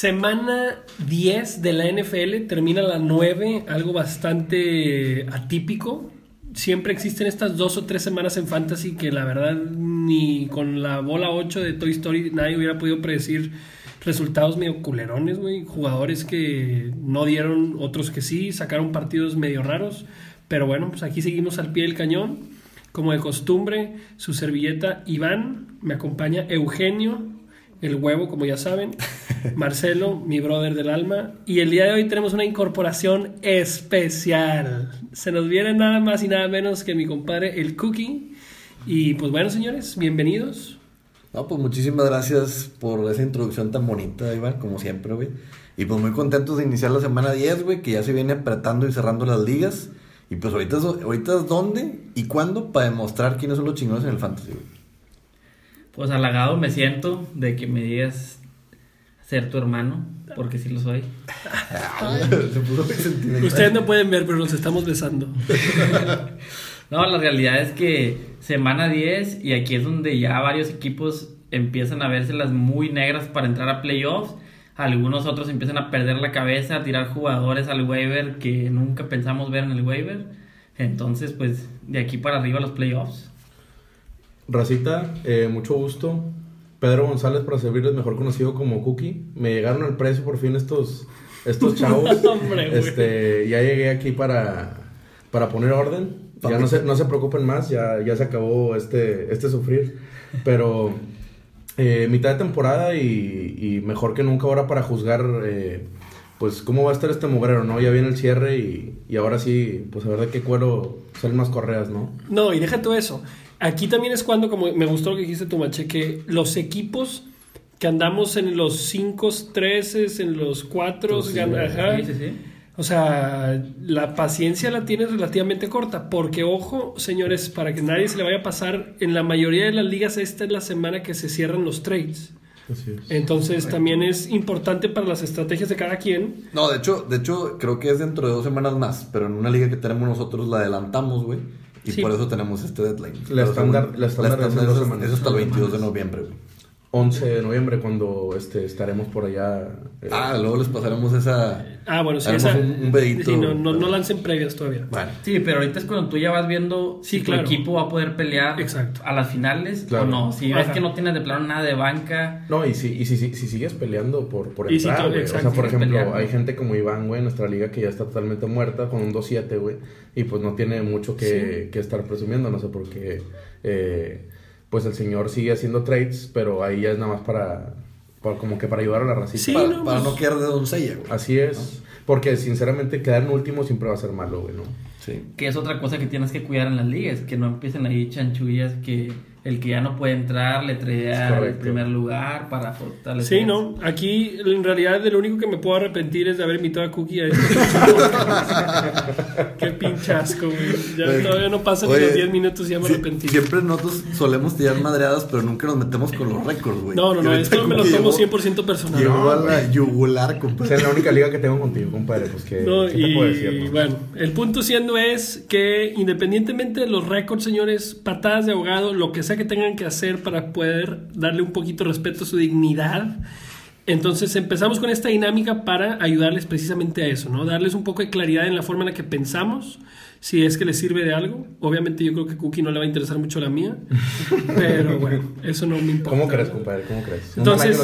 Semana 10 de la NFL, termina la 9, algo bastante atípico. Siempre existen estas dos o tres semanas en Fantasy que la verdad ni con la bola 8 de Toy Story nadie hubiera podido predecir resultados medio culerones, güey. Jugadores que no dieron, otros que sí, sacaron partidos medio raros. Pero bueno, pues aquí seguimos al pie del cañón. Como de costumbre, su servilleta Iván, me acompaña Eugenio, el huevo, como ya saben, Marcelo, mi brother del alma, y el día de hoy tenemos una incorporación especial. Se nos viene nada más y nada menos que mi compadre, el Cookie. Y pues bueno, señores, bienvenidos. No, pues muchísimas gracias por esa introducción tan bonita, Iván, como siempre, güey. Y pues muy contentos de iniciar la semana 10, güey, que ya se viene apretando y cerrando las ligas. Y pues ahorita, ahorita es dónde y cuándo para demostrar quiénes son los chingones en el fantasy, güey pues halagado me siento de que me digas ser tu hermano, porque sí lo soy. Ustedes no pueden ver, pero nos estamos besando. no, la realidad es que semana 10 y aquí es donde ya varios equipos empiezan a vérselas muy negras para entrar a playoffs. Algunos otros empiezan a perder la cabeza, a tirar jugadores al waiver que nunca pensamos ver en el waiver. Entonces, pues de aquí para arriba los playoffs. Racita, eh, mucho gusto. Pedro González para servirles, mejor conocido como Cookie. Me llegaron al precio por fin estos, estos chavos. este, ya llegué aquí para, para poner orden. Ya no se, no se preocupen más, ya, ya se acabó este, este sufrir. Pero eh, mitad de temporada y, mejor que nunca ahora para juzgar eh, pues cómo va a estar este mugrero, ¿no? Ya viene el cierre y, y ahora sí, pues a ver de qué cuero salen más correas, ¿no? No, y deja todo eso. Aquí también es cuando, como me gustó lo que dijiste tú, Mache, que los equipos que andamos en los 5, 13, en los 4, sí, o sea, la paciencia la tienes relativamente corta, porque ojo, señores, para que nadie se le vaya a pasar, en la mayoría de las ligas esta es la semana que se cierran los trades. Así es. Entonces también es importante para las estrategias de cada quien. No, de hecho, de hecho creo que es dentro de dos semanas más, pero en una liga que tenemos nosotros la adelantamos, güey. Y por eso tenemos este deadline. La estándar, la estándar, es, hasta el 22 de noviembre, 11 de noviembre cuando este, estaremos por allá. Eh, ah, luego les pasaremos esa... Ah, bueno, sí, esa, un, un no, no, no, lancen previas todavía. Sí, pero ahorita es cuando tú ya vas viendo si tu equipo va a poder pelear Exacto. a las finales o no. Si ves que no tienes de plano nada de banca... No, y si, y si, si, sigues peleando por, por entrar, O sea, por ejemplo, hay gente como Iván, güey, en nuestra liga que ya está totalmente muerta con un 2-7, güey. Y pues no tiene mucho que, que estar presumiendo, no sé por qué... Eh, pues el señor sigue haciendo trades, pero ahí ya es nada más para, como que para ayudar a la racista. para, no, para pues quedar de doncella, güey. Así es. Porque sinceramente quedar en último siempre va a ser malo, güey, ¿no? Sí. Que es otra cosa que tienes que cuidar en las ligas, que no empiecen ahí chanchullas que el que ya no puede entrar le trae el primer lugar para fortalecer. Sí, no, aquí en realidad lo único que me puedo arrepentir es de haber invitado a Cookie a este. Qué pinchasco, güey. Ya todavía no pasan ni los 10 minutos y ya me arrepentí. Siempre nosotros solemos tirar madreadas, pero nunca nos metemos con los récords, güey. No, no, no, esto me lo tomo 100% personal. Llegó a la yugular, compadre. es la única liga que tengo contigo, compadre. Pues que, no, ¿qué y, puedo decir, bueno, el punto siendo es que independientemente de los récords, señores, patadas de ahogado, lo que sea que tengan que hacer para poder darle un poquito de respeto a su dignidad. Entonces empezamos con esta dinámica para ayudarles precisamente a eso, ¿no? Darles un poco de claridad en la forma en la que pensamos, si es que les sirve de algo. Obviamente yo creo que Cookie no le va a interesar mucho la mía, pero bueno, eso no me importa. ¿Cómo crees, compadre? ¿Cómo crees? Entonces,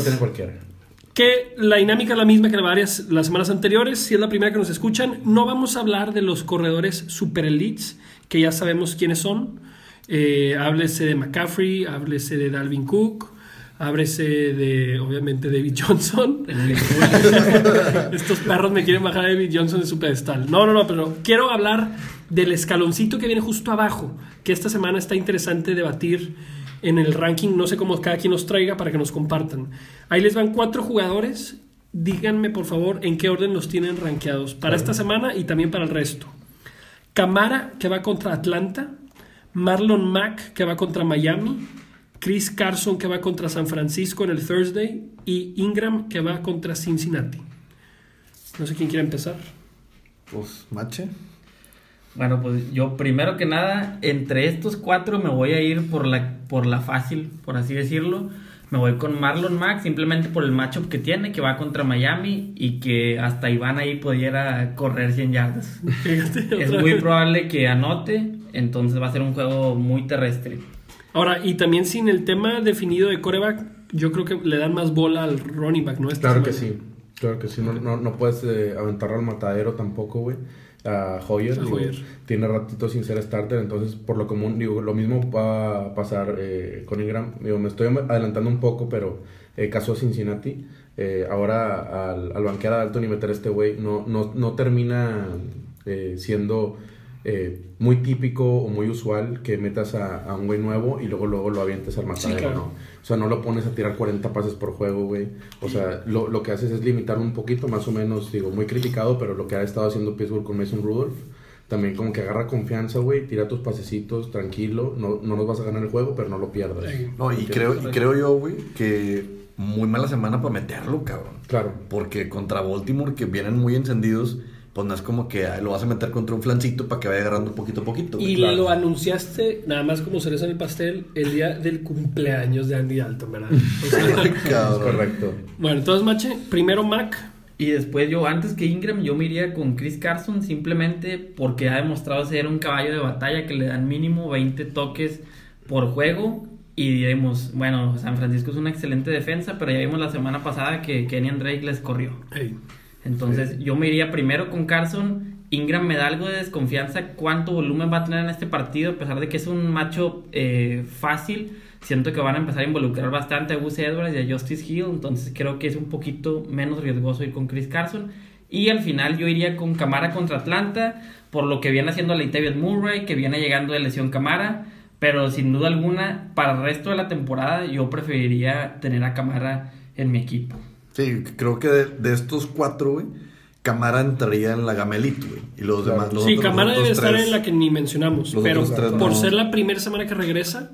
Que la dinámica es la misma que varias las semanas anteriores. Si es la primera que nos escuchan, no vamos a hablar de los corredores super elites, que ya sabemos quiénes son. Eh, háblese de McCaffrey, háblese de Dalvin Cook, háblese de, obviamente, David Johnson. Estos perros me quieren bajar a David Johnson de su pedestal. No, no, no, pero quiero hablar del escaloncito que viene justo abajo, que esta semana está interesante debatir en el ranking. No sé cómo cada quien nos traiga para que nos compartan. Ahí les van cuatro jugadores. Díganme, por favor, en qué orden los tienen rankeados para esta semana y también para el resto. Camara, que va contra Atlanta. Marlon Mack que va contra Miami, Chris Carson que va contra San Francisco en el Thursday y Ingram que va contra Cincinnati. No sé quién quiere empezar. Pues Mache. Bueno, pues yo primero que nada, entre estos cuatro me voy a ir por la, por la fácil, por así decirlo. Me voy con Marlon Mack simplemente por el matchup que tiene, que va contra Miami y que hasta Iván ahí pudiera correr 100 yardas. es muy probable que anote, entonces va a ser un juego muy terrestre. Ahora, y también sin el tema definido de coreback, yo creo que le dan más bola al running back, ¿no? claro que sí, claro que sí, no, no, no puedes eh, aventarlo al matadero tampoco, güey a Hoyer. tiene ratito sin ser starter, entonces por lo común, digo, lo mismo va a pasar eh, con Ingram. Digo, me estoy adelantando un poco, pero eh, caso Cincinnati. Eh, ahora al, al banquear a Dalton y meter a este güey no, no, no termina eh, siendo eh, muy típico o muy usual que metas a, a un güey nuevo y luego luego lo avientes al matadero, ¿no? O sea, no lo pones a tirar 40 pases por juego, güey. O sea, lo, lo, que haces es limitarlo un poquito, más o menos, digo, muy criticado, pero lo que ha estado haciendo Pittsburgh con Mason Rudolph, también como que agarra confianza, güey, tira tus pasecitos, tranquilo, no, no nos vas a ganar el juego, pero no lo pierdas. No, y creo, y creo yo, güey, que muy mala semana para meterlo, cabrón. Claro. Porque contra Baltimore, que vienen muy encendidos pues no es como que lo vas a meter contra un flancito para que vaya agarrando poquito a poquito. Y claro. lo anunciaste, nada más como cereza en el pastel, el día del cumpleaños de Andy Dalton, ¿verdad? O sea, correcto. Bueno, entonces, Mache, primero Mac. Y después yo, antes que Ingram, yo me iría con Chris Carson simplemente porque ha demostrado ser un caballo de batalla que le dan mínimo 20 toques por juego. Y diremos, bueno, San Francisco es una excelente defensa, pero ya vimos la semana pasada que Kenny Drake les corrió. Hey. Entonces sí. yo me iría primero con Carson. Ingram me da algo de desconfianza cuánto volumen va a tener en este partido, a pesar de que es un macho eh, fácil. Siento que van a empezar a involucrar bastante a Gus Edwards y a Justice Hill, entonces creo que es un poquito menos riesgoso ir con Chris Carson. Y al final yo iría con Camara contra Atlanta, por lo que viene haciendo Latavius Murray, que viene llegando de lesión Camara. Pero sin duda alguna, para el resto de la temporada, yo preferiría tener a Camara en mi equipo. Sí, creo que de, de estos cuatro, güey, Camara entraría en la gama elite, güey. Y los demás. Los sí, otros, Camara los debe estar en la que ni mencionamos. Pero tres por no. ser la primera semana que regresa,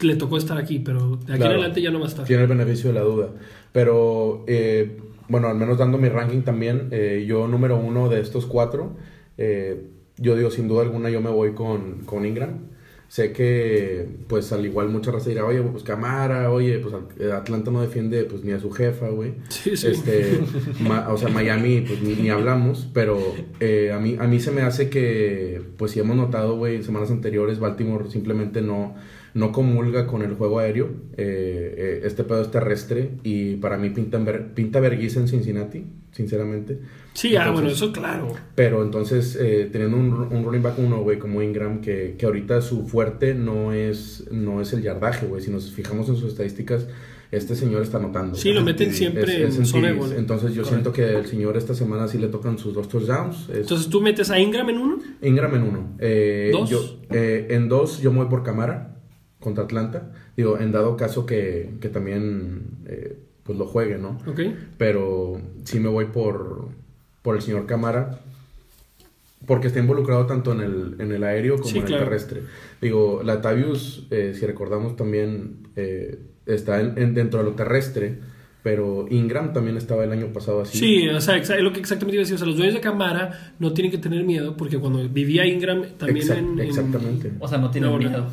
le tocó estar aquí. Pero de aquí Claro. en adelante ya no va a estar. Tiene el beneficio de la duda. Pero, eh, bueno, al menos dando mi ranking también, eh, yo número uno de estos cuatro, eh, yo digo, sin duda alguna, yo me voy con, con Ingram. Sé que, pues, al igual mucha raza dirá, oye, pues Camara, oye, pues eh, Atlanta no defiende, pues, ni a su jefa, güey. Sí, sí. Este, ma- o sea, Miami, pues, ni, ni hablamos, pero eh, a, mí, a mí se me hace que, pues, si hemos notado, güey, en semanas anteriores, Baltimore simplemente no, no comulga con el juego aéreo. Eh, eh, este pedo es terrestre y para mí pinta, pinta vergüenza en Cincinnati, sinceramente. Sí, ah, bueno, eso claro. Pero entonces, eh, teniendo un, un running back uno, güey, como Ingram, que, que ahorita su fuerte no es, no es el yardaje, güey. Si nos fijamos en sus estadísticas, este señor está anotando. Sí, lo meten siempre Es- es en zona. Entonces yo Correcto. siento que el señor esta semana sí le tocan sus dos touchdowns. Es Entonces tú metes a Ingram en uno. Ingram en uno. Eh, ¿Dos? yo- eh, en dos yo me voy por Camara contra Atlanta. Digo, en dado caso que, que también eh, pues lo juegue, ¿no? Ok. Pero sí me voy por, por el señor Camara. Porque está involucrado tanto en el, en el aéreo como Sí, en el terrestre. Digo, Latavius, eh, si recordamos también, eh, está en- en- dentro de lo terrestre. Pero Ingram también estaba el año pasado así. Sí, o sea, es lo que exactamente iba a decir. O sea, los dueños de Camara no tienen que tener miedo porque cuando vivía Ingram también Exact- en, en- Exactamente. O sea, no tiene No, no. miedo.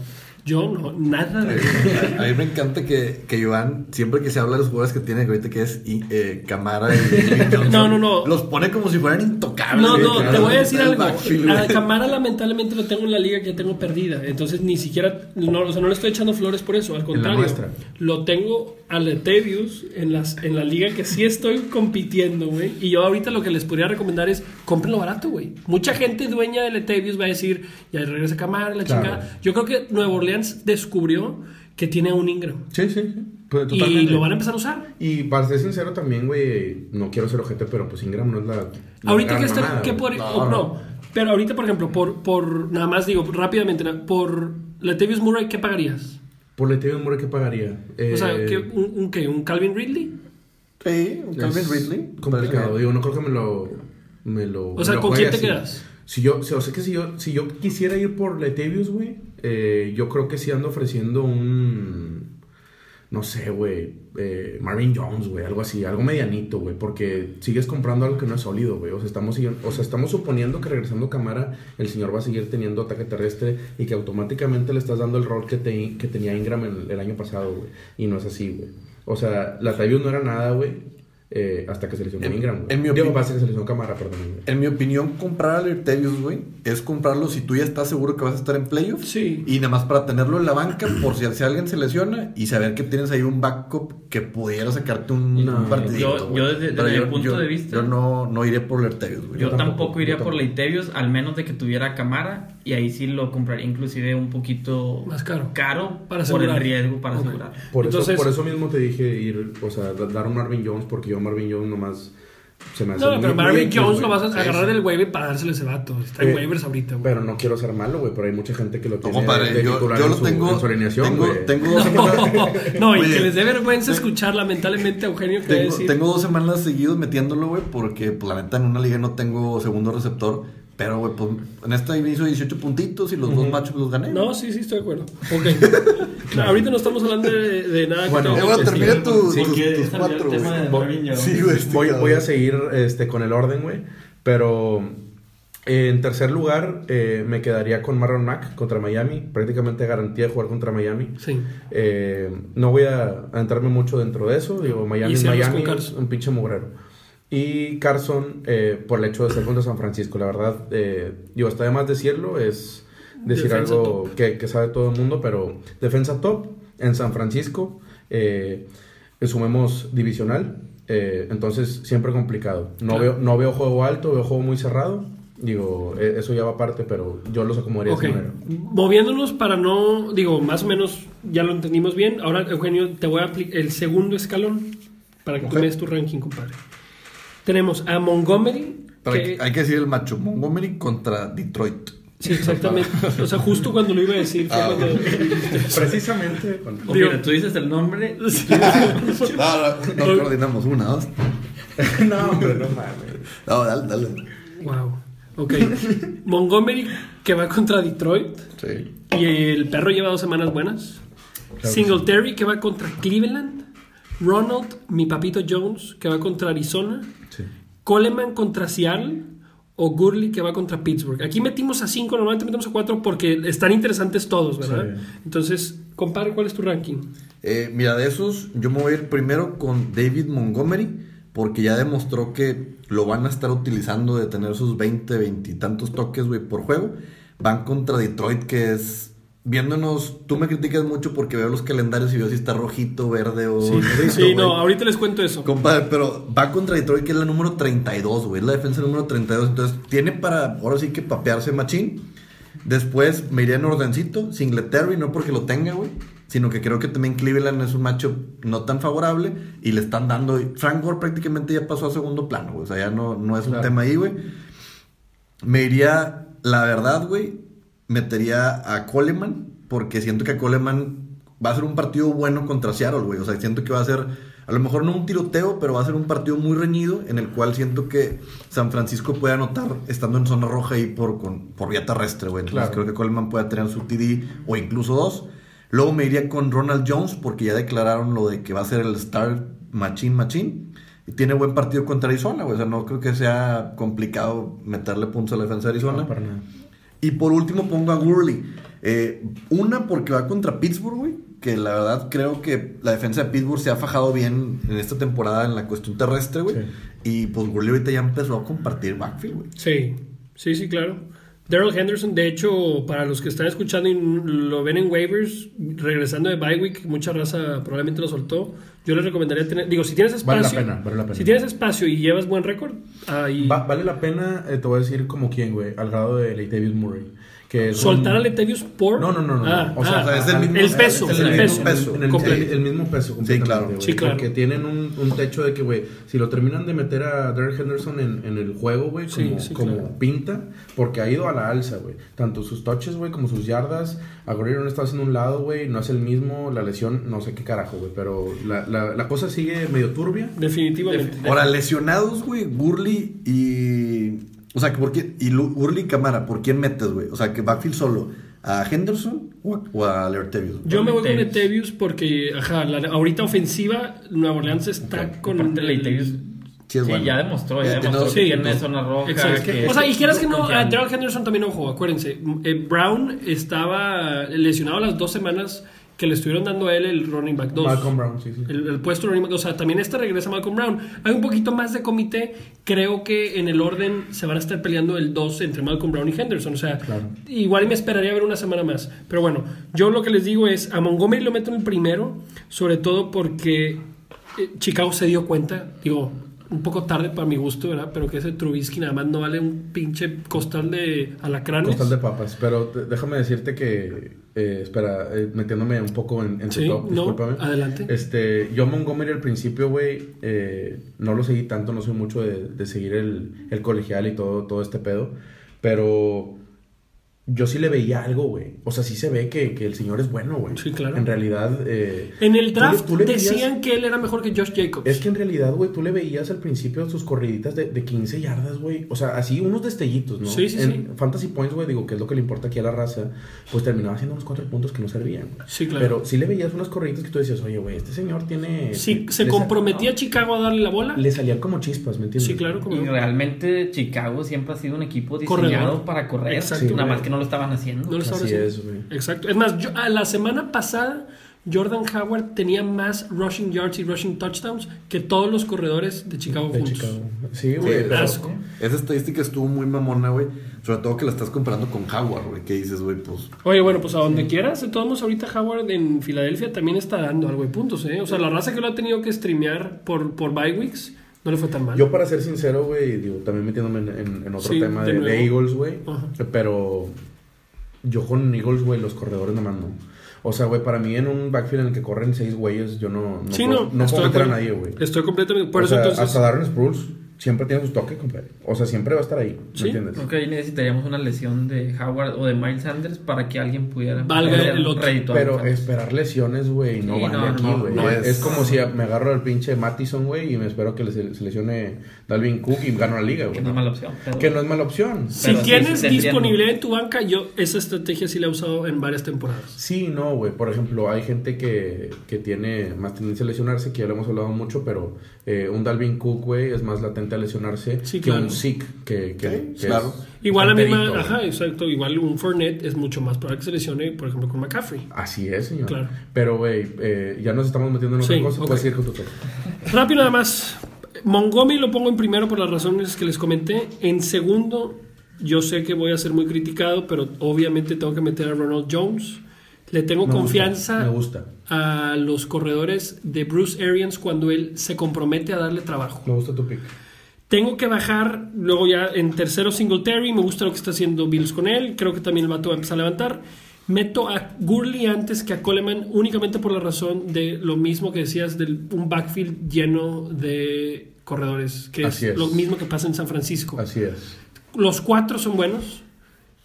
Yo no, nada de A mí me encanta que, que Iván, siempre que se habla de los jugadores que tiene ahorita, que es eh, Camara y, y Johnson, No, no, no. Los pone como si fueran intocables. No, no, te voy a decir algo. backfield, A güey. Camara lamentablemente lo tengo en la liga que ya tengo perdida. Entonces ni siquiera, no, o sea, no le estoy echando flores por eso. Al contrario, lo tengo a Letavius en, las, en la liga que sí estoy compitiendo, güey. Y yo ahorita lo que les podría recomendar es cómprenlo barato, güey. Mucha gente dueña de Letavius va a decir, ya regresa Camara, la Claro. chingada. Yo creo que Nueva Orleans descubrió que tiene a un Ingram. Sí, sí, sí. Pues, Y lo van a empezar a usar. Y para ser sincero también, güey, no quiero ser ojete, pero pues Ingram no es la. la Ahorita gran que está, güey. por, No, o no, no. pero ahorita por ejemplo, por, por nada más digo rápidamente, por Latavius Murray, ¿qué pagarías? Por Latavius Murray, ¿qué pagaría? o sea, Eh, ¿qué, un, un qué? ¿Un Calvin Ridley? Sí, un Calvin es Ridley. Complicado, digo, no creo que me lo. Me lo O sea, me lo ¿con quién te así. quedas? Si yo, o sea, que si yo, si yo quisiera ir por Latavius, güey, eh, yo creo que sí ando ofreciendo un. No sé, güey, eh, Marvin Jones, güey, algo así, algo medianito, güey, porque sigues comprando algo que no es sólido, güey. O sea, estamos, o sea, estamos suponiendo que regresando cámara, el señor va a seguir teniendo ataque terrestre y que automáticamente le estás dando el rol que, te, que tenía Ingram el, el año pasado, güey. Y no es así, güey. O sea, la Tavius no era nada, güey. Eh, hasta que se lesionó Ingram, güey. en mi Digo, opinión- hasta que se lesionó Camara, perdón. En mi opinión, comprar a Lertevius, güey, es comprarlo si tú ya estás seguro que vas a estar en playoffs. Sí. Y nada más para tenerlo en la banca por si, si alguien se lesiona y saber que tienes ahí un backup que pudiera sacarte un, No, un partidito. yo- desde- desde mi punto de vista- Yo no, no iré por Lertevius, güey. Yo Yo tampoco, tampoco, iría yo por. Leitevius, al menos de que tuviera cámara, y ahí sí lo compraría inclusive un poquito Más caro. caro Para por el asegurar. riesgo para asegurar. Por, Entonces- eso, por eso mismo te dije ir, o sea, da- dar un Marvin Jones, porque yo Marvin Jones nomás se me hace No, muy- pero Marvin Jones lo vas a agarrar del waiver para dárselo a ese vato. Está en Eh, waivers ahorita, güey. Pero no quiero ser malo, güey, pero hay mucha gente que lo No, tiene compadre, de yo, titular yo en lo su, tengo. en su alineación, tengo, güey. tengo dos semanas. No, y Oye, que les dé vergüenza escuchar lamentablemente a Eugenio que decir. tengo dos semanas seguidos metiéndolo, güey, porque pues, la neta en una liga no tengo segundo receptor. Pero, güey, pues en esta hizo 18 puntitos y los dos machos los gané. No, sí, sí, estoy de acuerdo. Ok. Claro, ahorita no estamos hablando de, de nada que Bueno, que termina decir. tu- Sí, tus, tus es el cuatro, tema güey. de. Sí, güey. este voy, a seguir este, con el orden, güey. Pero eh, en tercer lugar eh, me quedaría con Marlon Mack contra Miami. Prácticamente garantía de jugar contra Miami. Sí. Eh, no voy a adentrarme mucho dentro de eso. Digo, Miami es Miami, un pinche mugrero. Y Carson, eh, por el hecho de ser contra San Francisco, la verdad, eh, digo, está de más decirlo, es decir Defensa algo que, que sabe todo el mundo, pero defensa top en San Francisco, eh, sumemos divisional, eh, entonces siempre complicado. No, Claro. veo, no veo juego alto, veo juego muy cerrado. Digo, eh, eso ya va aparte, pero yo los acomodaría Ok. de esa manera. Moviéndonos para no, digo, más o menos ya lo entendimos bien. Ahora, Eugenio, te voy a aplicar el segundo escalón para que tú Ok. me des tu ranking, compadre. Tenemos a Montgomery. Pero que- hay, que decir el macho. Montgomery contra Detroit. Sí, exactamente. O sea, justo cuando lo iba a decir fue Ah, cuando... Precisamente. O Digo- mira, tú dices el nombre Sí. No, no, no coordinamos una, dos. no, hombre, no mames. No, dale, dale. Wow. Ok. Montgomery que va contra Detroit. Sí. Y el perro lleva dos semanas buenas. que Singletary que va contra Cleveland. Ronald, mi papito Jones, que va contra Arizona. Sí. Coleman contra Seattle. O Gurley que va contra Pittsburgh. Aquí metimos a cinco, normalmente metemos a cuatro porque están interesantes todos, ¿verdad? Sí. Entonces, compadre, ¿cuál es tu ranking? Eh, mira, de esos, yo me voy a ir primero con David Montgomery, porque ya demostró que lo van a estar utilizando de tener sus 20, 20 y tantos toques, güey, por juego. Van contra Detroit, que es. Viéndonos, tú me criticas mucho porque veo los calendarios y veo si está rojito, verde o. Sí, güey. no, ahorita les cuento eso. Compadre, pero va contra Detroit, que es la número 32, güey. Es la defensa número 32. Entonces, tiene para, ahora sí que papearse machín. Después me iría en ordencito, Singletary, no porque lo tenga, güey. Sino que creo que también Cleveland es un macho no tan favorable. Y le están dando. Frank Gore prácticamente ya pasó a segundo plano, güey. O sea, ya no, no es un tema ahí, güey. Me iría, la verdad, güey, metería a Coleman, porque siento que Coleman va a ser un partido bueno contra Seattle, güey. O sea, siento que va a ser, a lo mejor no un tiroteo, pero va a ser un partido muy reñido, en el cual siento que San Francisco puede anotar estando en zona roja ahí por, con- por vía terrestre, güey. Entonces Claro. creo que Coleman puede tener su TD o incluso dos. Luego me iría con Ronald Jones, porque ya declararon lo de que va a ser el Star Machine Machine. Y tiene buen partido contra Arizona, güey. O sea, no creo que sea complicado meterle puntos a la defensa de Arizona. No, para nada. Y por último pongo a Gurley. Eh, una porque va contra Pittsburgh, güey. Que la verdad creo que la defensa de Pittsburgh se ha fajado bien en esta temporada en la cuestión terrestre, güey. Sí. Y pues Gurley ahorita ya empezó a compartir backfield, güey. Sí, sí, sí, claro. Daryl Henderson, de hecho, para los que están escuchando y lo ven en waivers, regresando de bye week, mucha raza probablemente lo soltó. Yo les recomendaría tener, digo, si tienes Vale espacio, la pena, vale la pena. si tienes espacio y llevas buen récord, ahí Va- vale la pena, eh, te voy a decir como quién, güey, al grado de Latavius Murray. Que es soltar un- a Latavius por No, no, no, no. Ah, o sea, ah, es el mismo- el peso, es el, mismo peso. En el, completo. el- el mismo peso completamente, claro. güey, Sí, claro. Porque tienen un, un techo de que, güey, si lo terminan de meter a Derek Henderson en, en el juego, güey, Sí, como, sí, como claro. pinta, porque ha ido a la alza, güey. Tanto sus touches, güey, como sus yardas. A no está haciendo un lado, güey, no es el mismo. La lesión, no sé qué carajo, güey, pero la, la, la cosa sigue medio turbia. Definitivamente. Ahora, lesionados, güey, Gurley y. O sea, que por qué. Y Gurley y Camara, ¿por quién metes, güey? O sea, que backfield solo. ¿A Henderson o a, Leartavius? Yo me voy con. Latavius porque, ajá, la- ahorita ofensiva, Nueva Orleans está con. Aparte, Latavius, Sí, sí, bueno. ya demostró, Ya ya tiene demostró dos que tiene zona roja. Que- o sea, y quieras que no, a. Daryl Henderson también ojo, acuérdense. eh, Brown estaba lesionado las dos semanas que le estuvieron dando a él el running back 2. Malcolm Brown, sí, sí. El, el puesto de running back, o sea, también este regresa Malcolm Brown. Hay un poquito más de comité. Creo que en el orden se van a estar peleando el 2 entre Malcolm Brown y Henderson. O sea, Claro. igual me esperaría ver una semana más. Pero bueno, yo lo que les digo es, a Montgomery lo meto en el primero, sobre todo porque eh, Chicago se dio cuenta, digo, un poco tarde para mi gusto, ¿verdad? Pero que ese Trubisky nada más no vale un pinche costal de alacranes. Costal de papas. Pero déjame decirte que. eh, espera, eh, metiéndome un poco en, en Sí, top, no, discúlpame. adelante. Este, yo Montgomery al principio, güey, eh, no lo seguí tanto, no soy mucho de, de seguir el, el colegial y todo, todo este pedo. Pero yo sí le veía algo, güey. O sea, sí se ve que, que el señor es bueno, güey. Sí, claro. En realidad. eh, En el tú le- draft tú le veías- decían que él era mejor que Josh Jacobs. Es que en realidad, güey, tú le veías al principio sus corriditas de, de 15 yardas, güey. O sea, así unos destellitos, ¿no? Sí, sí, en sí. Fantasy Points, güey, digo, que es lo que le importa aquí a la raza, pues terminaba haciendo unos cuatro puntos que no servían. güey. Sí, claro. Pero sí le veías unas corriditas que tú decías, oye, güey, este señor tiene... Si se le- comprometía Chicago a darle la bola. Le salían como chispas, ¿me entiendes? Sí, claro, como Y realmente Chicago siempre ha sido un equipo diseñado Corredor. para correr. Exacto. Nada Sí, más güey. que no lo estaban haciendo. No lo estaba Así haciendo. es. Exacto. Es más, yo, a la semana pasada, Jordan Howard tenía más rushing yards y rushing touchdowns que todos los corredores de Chicago De juntos. Chicago. Sí, güey. asco. Esa estadística estuvo muy mamona, güey. Sobre todo que la estás comparando con Howard, güey. Que dices, güey, pues. Oye, bueno, pues a donde quieras, de todos modos, ahorita Howard en Filadelfia también está dando algo de puntos, ¿eh? O sea, la raza que lo ha tenido que streamear por, por bye weeks no le fue tan mal. Yo para ser sincero, güey, digo, también metiéndome en, en- en otro Sí, tema de de. Eagles, güey. Pero yo con Eagles, güey, los corredores nomás no. O sea, güey, para mí en un backfield en el que corren seis güeyes, yo no, no, sí, puedo, no, no estoy puedo meter a nadie, güey. Estoy completamente. Por o eso sea, entonces. hasta Darren Sproles siempre tiene su toque, compadre. O sea, siempre va a estar ahí, ¿me Sí. entiendes? Creo que ahí necesitaríamos una lesión de Howard o de Miles Sanders para que alguien pudiera Valga el otro. Pero esperar lesiones, güey, no Sí, vale no, aquí, no, güey. no es, es- como si me agarro al pinche Mattison, güey, y me espero que le- se, lesione Dalvin Cook y gano la liga, que güey. no es mala opción. pero- Que no es mala opción. Si Pero tienes sí disponibilidad en tu banca, yo esa estrategia sí la he usado en varias temporadas. Sí, no, güey. Por ejemplo, hay gente que, que tiene más tendencia a lesionarse, que ya lo hemos hablado mucho, pero eh, un Dalvin Cook, güey, es más latente a lesionarse Sí, que claro. un Zeke, que, que, Sí, que claro. es Igual la misma, enterito, güey. ajá, exacto, igual un Fournette es mucho más probable que se lesione, por ejemplo, con McCaffrey. Así es, señor. Claro. Pero, güey, eh, ya nos estamos metiendo en otra Sí, cosa. ok. Puedes seguir con tu. Rápido nada más. Montgomery lo pongo en primero por las razones que les comenté. En segundo, yo sé que voy a ser muy criticado, pero obviamente tengo que meter a Ronald Jones. Le tengo Me gusta, confianza me gusta. a los corredores de Bruce Arians cuando él se compromete a darle trabajo. Me gusta tu pick. Tengo que bajar, luego ya en tercero Singletary, me gusta lo que está haciendo Bills con él, creo que también el vato va a empezar a levantar. Meto a Gurley antes que a Coleman únicamente por la razón de lo mismo que decías de un backfield lleno de corredores, que Así es, es. lo mismo que pasa en San Francisco. Así es. Los cuatro son buenos.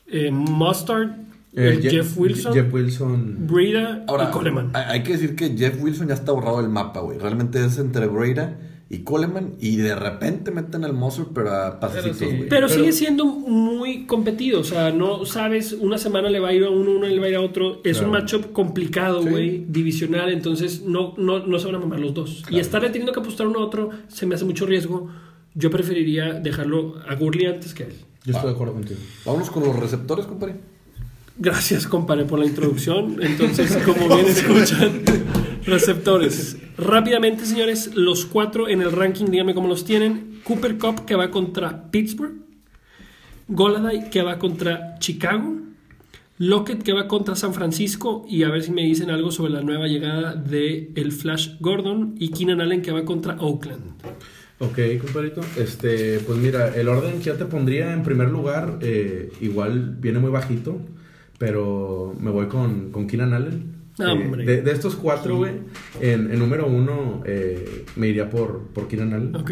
Eh, Mustard, Eh, Je- Jeff Wilson, Jeff Wilson. Breida Ahora, y Coleman. hay hay que decir que Jeff Wilson ya está borrado del mapa, güey. Realmente es entre Breda y Coleman. Y de repente meten al Moser, pero a pasecitos, Pero sí. güey. Pero, Pero- sigue siendo muy competido, o sea, no sabes, una semana le va a ir a uno, una le va a ir a otro. Es un Claro. matchup complicado, Sí. güey, divisional, entonces no, no, no se van a mamar los dos. Y estarle teniendo que apostar uno a otro se me hace mucho riesgo. Yo preferiría dejarlo a Gurley antes que a él. Yo estoy de acuerdo contigo. Vámonos con los receptores, compadre. Gracias, compadre, por la introducción. Entonces, como bien escuchan, receptores. Rápidamente, señores, los cuatro en el ranking, díganme cómo los tienen. Cooper Cup, que va contra Pittsburgh. Goladay, que va contra Chicago. Lockett, que va contra San Francisco. Y a ver si me dicen algo sobre la nueva llegada de el Flash Gordon. Y Keenan Allen, que va contra Oakland. Ok, compadrito. Este, pues mira, el orden que ya te pondría en primer lugar, eh, igual viene muy bajito, pero me voy con, con Keenan Allen. Eh, de, de estos cuatro, güey, en, en número uno eh, me iría por, por Keenan Allen. Ok.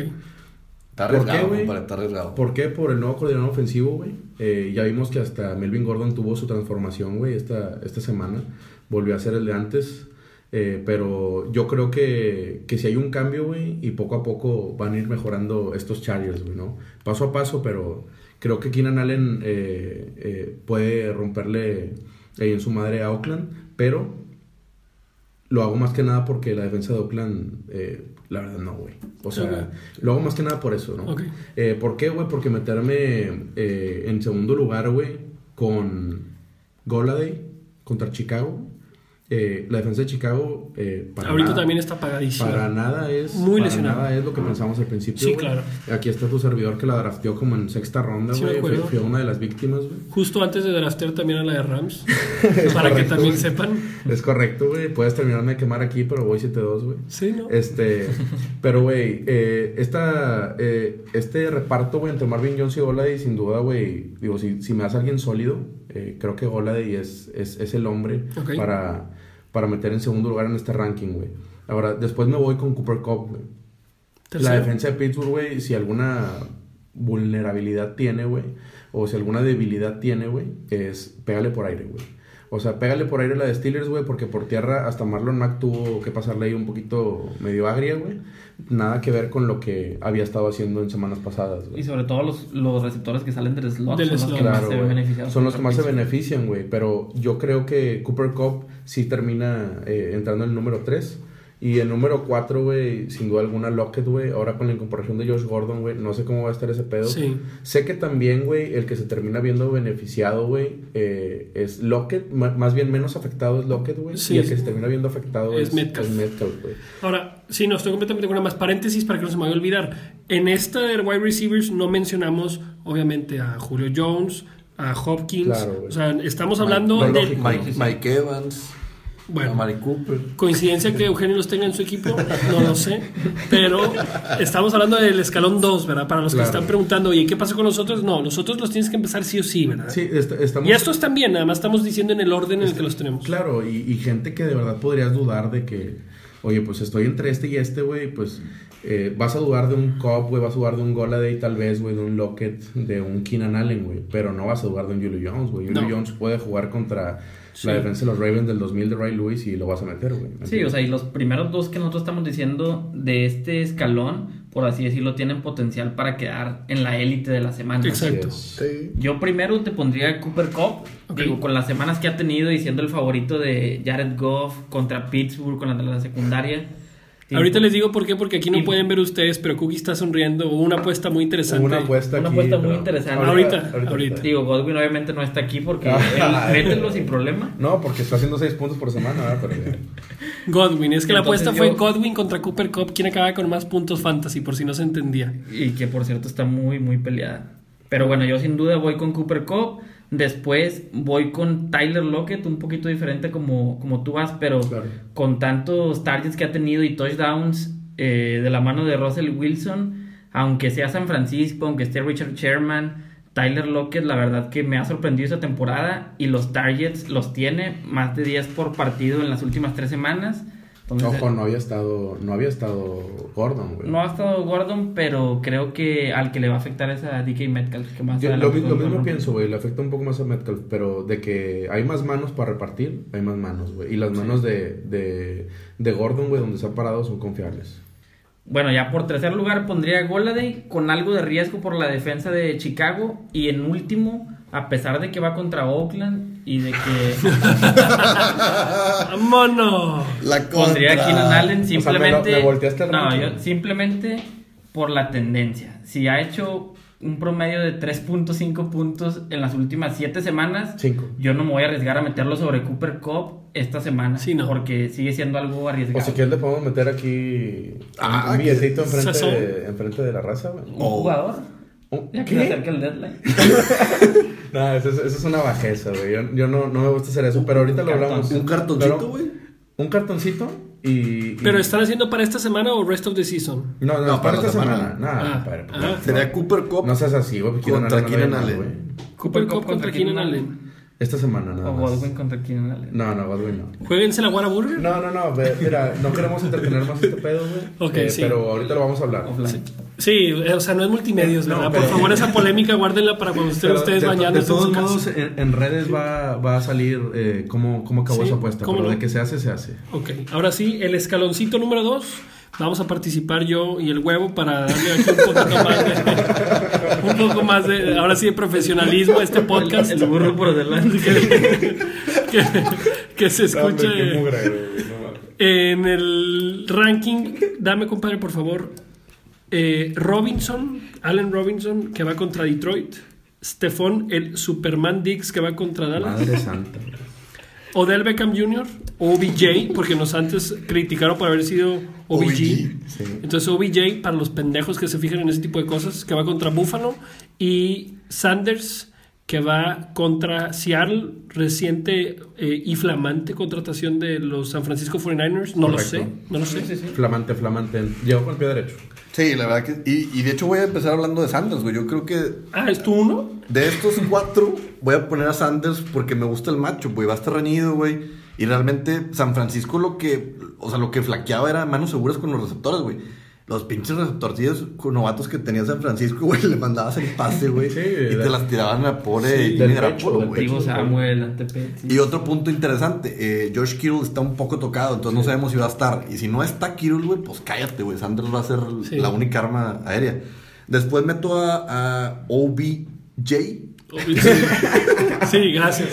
Está ¿Por qué, arriesgado. Está arriesgado. ¿Por qué? Por el nuevo coordinador ofensivo, güey. Eh, ya vimos que hasta Melvin Gordon tuvo su transformación, güey, esta, esta semana. Volvió a ser el de antes. Eh, pero yo creo que, que si hay un cambio, güey, y poco a poco van a ir mejorando estos Chargers, güey, ¿no? Paso a paso, pero creo que Keenan Allen eh, eh, puede romperle ahí en su madre a Oakland, pero lo hago más que nada porque la defensa de Oakland, eh, la verdad no, güey. O sea, lo hago más que nada por eso, ¿no? Eh, ¿Por qué, güey? Porque meterme eh, en segundo lugar, güey, con Goladay contra Chicago. Eh, la defensa de Chicago, eh, para Ahorita nada- también está pagadísimo. para nada es Muy para nada es lo que pensamos al principio. Sí, claro. Aquí está tu servidor que la drafteó como en sexta ronda, Sí, güey. Fue, una de las víctimas, güey. Justo antes de draftear también a la de Rams. para que también sepan. Es correcto, güey. Puedes terminarme de quemar aquí, pero voy 7-2, güey. Sí, ¿no? Este, pero güey, eh, esta, eh, este reparto, güey, entre Marvin Jones y Goladay, sin duda, güey, digo, si, si me das a alguien sólido, eh, creo que Goladay es, es, es el hombre para, para meter en segundo lugar en este ranking, güey. Ahora, después me voy con Cooper Cup, güey. La defensa de Pittsburgh, güey, si alguna vulnerabilidad tiene, güey, o si alguna debilidad tiene, güey, es pégale por aire, güey. O sea, pégale por aire la de Steelers, güey, porque por tierra hasta Marlon Mack tuvo que pasarle ahí un poquito medio agria, güey. Nada que ver con lo que había estado haciendo en semanas pasadas, Y güey. sobre todo los, los receptores que salen del slot Del son los slot. que más Claro, se. Son los que más se benefician, güey. Pero yo creo que Cooper Cup sí termina eh, entrando en el número 3. Y el número 4, güey, sin duda alguna, Lockett, güey. Ahora con la incorporación de Josh Gordon, güey, no sé cómo va a estar ese pedo. Sí. Sé que también, güey, el que se termina viendo beneficiado, güey, eh, es Lockett. Más bien menos afectado es Lockett, güey. Sí, y el sí. que se termina viendo afectado Es es, Metcalf. güey. Ahora, sí, no, estoy completamente con una más paréntesis para que no se me vaya a olvidar. En esta de wide receivers no mencionamos, obviamente, a Julio Jones, a Hopkins. Claro, güey. o sea, estamos hablando Lo de. Mike, Mike Evans, Bueno. Mari Cooper. Coincidencia que Eugenio los tenga en su equipo, no lo sé. Pero estamos hablando del escalón 2, ¿verdad? Para los Claro. que están preguntando, oye, ¿qué pasa con nosotros? No, nosotros los tienes que empezar sí o sí, ¿verdad? Sí, est- estamos... Y estos también, nada más estamos diciendo en el orden en el que los tenemos. Claro, y, y gente que de verdad podrías dudar de que, oye, pues estoy entre este y este, güey, pues eh, vas a dudar de un Cobb, güey, vas a dudar de un Goladay tal vez, güey, de un Lockett, de un Keenan Allen, güey, pero no vas a dudar de un Julio Jones, güey. Julio No. Jones puede jugar contra Sí. la defensa de los Ravens del 2000 de Ray Lewis y lo vas a meter, güey. Sí, o sea, y los primeros dos que nosotros estamos diciendo de este escalón, por así decirlo, tienen potencial para quedar en la élite de la semana. Exacto. Sí. Yo primero te pondría a Cooper Cup, digo, con las semanas que ha tenido y siendo el favorito de Jared Goff contra Pittsburgh con la de la secundaria. Ahorita les digo por qué, porque aquí no Y- pueden ver ustedes, pero Cookie está sonriendo. Hubo una apuesta muy interesante. Una apuesta Una aquí, apuesta muy interesante. Ahorita, ahorita. Digo, Godwin obviamente no está aquí porque Ah. él mételo sin problema. No, porque está haciendo seis puntos por semana, ¿verdad? Pero. Godwin, es que la apuesta fue Godwin contra Cooper Cup, quien acaba con más puntos fantasy, por si no se entendía. Y que por cierto está muy, muy peleada. Pero bueno, yo sin duda voy con Cooper Cup. Después voy con Tyler Lockett, un poquito diferente como, como tú vas, pero Claro. con tantos targets que ha tenido y touchdowns eh, de la mano de Russell Wilson, aunque sea San Francisco, aunque esté Richard Sherman, Tyler Lockett, la verdad que me ha sorprendido esta temporada y los targets los tiene, más de 10 por partido en las últimas tres semanas. Entonces, Ojo, no había estado, no había estado Gordon, güey. no ha estado Gordon, pero creo que al que le va a afectar es a DK Metcalf. Que más Yo lo, mi- lo mismo pienso, güey, le afecta un poco más a Metcalf, pero de que hay más manos para repartir, hay más manos, güey. Y las manos de, de, de Gordon, güey, donde se ha parado son confiables. Bueno, ya por tercer lugar pondría a Goladay con algo de riesgo por la defensa de Chicago. Y en último, a pesar de que va contra Oakland y de que ¡Vámonos! La pondría a. Keenan Allen simplemente. me volteaste el no, yo simplemente por la tendencia. Si ha hecho un promedio de 3.5 puntos en las últimas 7 semanas, Cinco. yo no me voy a arriesgar a meterlo sobre Cooper Cup esta semana. Sí, no. Porque sigue siendo algo arriesgado. O si quieres le podemos meter aquí Ah, un billetito enfrente de, enfrente de la raza, güey. un Oh. jugador. Un- Ya que acerca el deadline. No, eso, es- eso es una bajeza, güey. Yo, yo no, no me gusta hacer eso, pero ahorita lo hablamos. Un cartoncito, güey. Un cartoncito y... y- ¿Pero están haciendo para esta semana o rest of the season? No, no, No, para para esta semana. semana. Nah, Ah, para- ah. Sería Cooper Cup. No seas así, güey. Contra Keenan Allen. güey. Cooper Cup Cup contra Keenan Allen. Esta semana nada O más. Godwin contra Keenan Allen. No, no, Godwin no. Jueguense la Guara Burger. No, no, no, ve- mira, no queremos entretener más este pedo, güey. Ok, Eh, sí. Pero ahorita lo vamos a hablar. Sí, eh, o sea, no es multimedios, No, ¿verdad? pero- Por favor, esa polémica guárdenla para cuando estén ustedes de, bañándose de todos modos, en, en redes va, va a salir eh, cómo, cómo acabó Sí, esa apuesta. cómo Pero no. de que se hace, se hace. Ok, ahora sí, el escaloncito número 2. Vamos a participar yo y el huevo para darle aquí un poquito más de, un poco más de, ahora sí, de profesionalismo a este podcast. El, el burro por delante. que, que se escuche en el ranking. Dame, compadre, por favor. Eh, Robinson, Allen Robinson, que va contra Detroit. Stephon, el Superman Diggs, que va contra Dallas. Madre santa. Odell Beckham Jr., OBJ, porque nos antes criticaron por haber sido OBG. OBG, sí. Entonces OBJ, para los pendejos que se fijan en ese tipo de cosas, que va contra Buffalo. Y Sanders, que va contra Seattle, reciente eh, y flamante contratación de los San Francisco 49ers. No lo sé, no lo sé. Flamante, flamante. Llegó con el pie derecho. Sí, la verdad que. Y, y de hecho voy a empezar hablando de Sanders, güey. Yo creo que Ah, ¿es tú uno? de estos cuatro voy a poner a Sanders porque me gusta el macho, güey. Va a estar reñido, güey. Y realmente San Francisco lo que. O sea, lo que flaqueaba era manos seguras con los receptores, güey. Los pinches receptorcillos con novatos que tenía San Francisco, güey, le mandabas el pase, güey. Sí, y te las tiraban a pobre Jimmy pecho, güey. Y otro punto interesante, eh, Josh Kittle está un poco tocado, entonces no sabemos si va a estar. Y si no está Kittle, güey, pues cállate, güey. Sanders va a ser Sí. la única arma aérea. Después meto a, a OBJ Sí, gracias.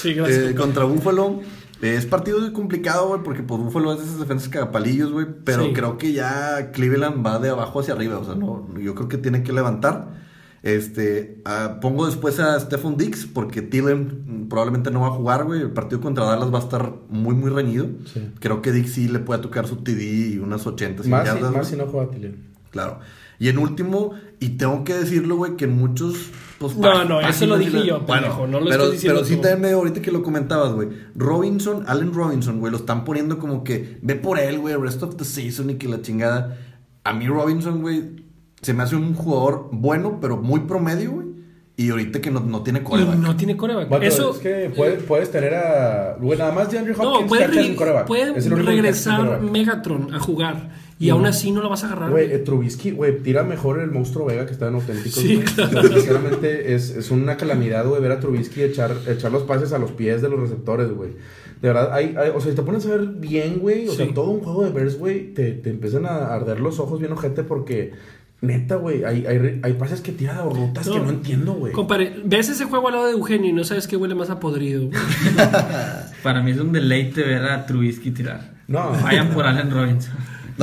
Sí, gracias. eh, contra Buffalo. Es partido complicado, güey, porque pues Buffalo es de esas defensas cagapalillos, güey. Pero Sí. creo que ya Cleveland va de abajo hacia arriba. O sea, no, yo creo que tiene que levantar. Este, ah, pongo después a Stephon Dix, porque Thielen mm, probablemente no va a jugar, güey. El partido contra Dallas va a estar muy, muy reñido. Sí. Creo que Dix sí le puede tocar su TD y unas 80 Más, si, más si no juega Tillian. Claro. Y en último, y tengo que decirlo, güey, que en muchos. Pues, No, no, eso lo dije yo, pendejo, no lo pero, estoy diciendo Pero sí tú. también ahorita que lo comentabas, güey. Robinson, Allen Robinson, güey, lo están poniendo como que ve por él, güey, rest of the season y que la chingada. A mí Robinson, güey, se me hace un jugador bueno, pero muy promedio, güey. Y ahorita que no, no tiene coreback. no tiene coreback. Bueno, Eso, es que puedes, puedes tener a. Güey, nada más de Andrew no, Hopkins puede, que es re- un coreback. puede regresar. Megatron a jugar. Y aún así no lo vas a agarrar. Güey, eh, Trubisky, güey, tira mejor el monstruo Vega que está en auténticos. Sí, güey. claro. Sinceramente, es, es una calamidad, güey, ver a Trubisky echar, echar los pases a los pies de los receptores, güey. De verdad, hay, hay- o sea, si te pones a ver bien, güey, o Sí. sea, todo un juego de Bears, güey, te, te empiezan a arder los ojos bien ojete porque, neta, güey, hay, hay, hay pases que tira de rutas que no entiendo, güey. Compadre, ves ese juego al lado de Eugenio y no sabes qué huele más a podrido. güey. Para mí es un deleite ver a Trubisky tirar. No. Vayan por Allen Robinson.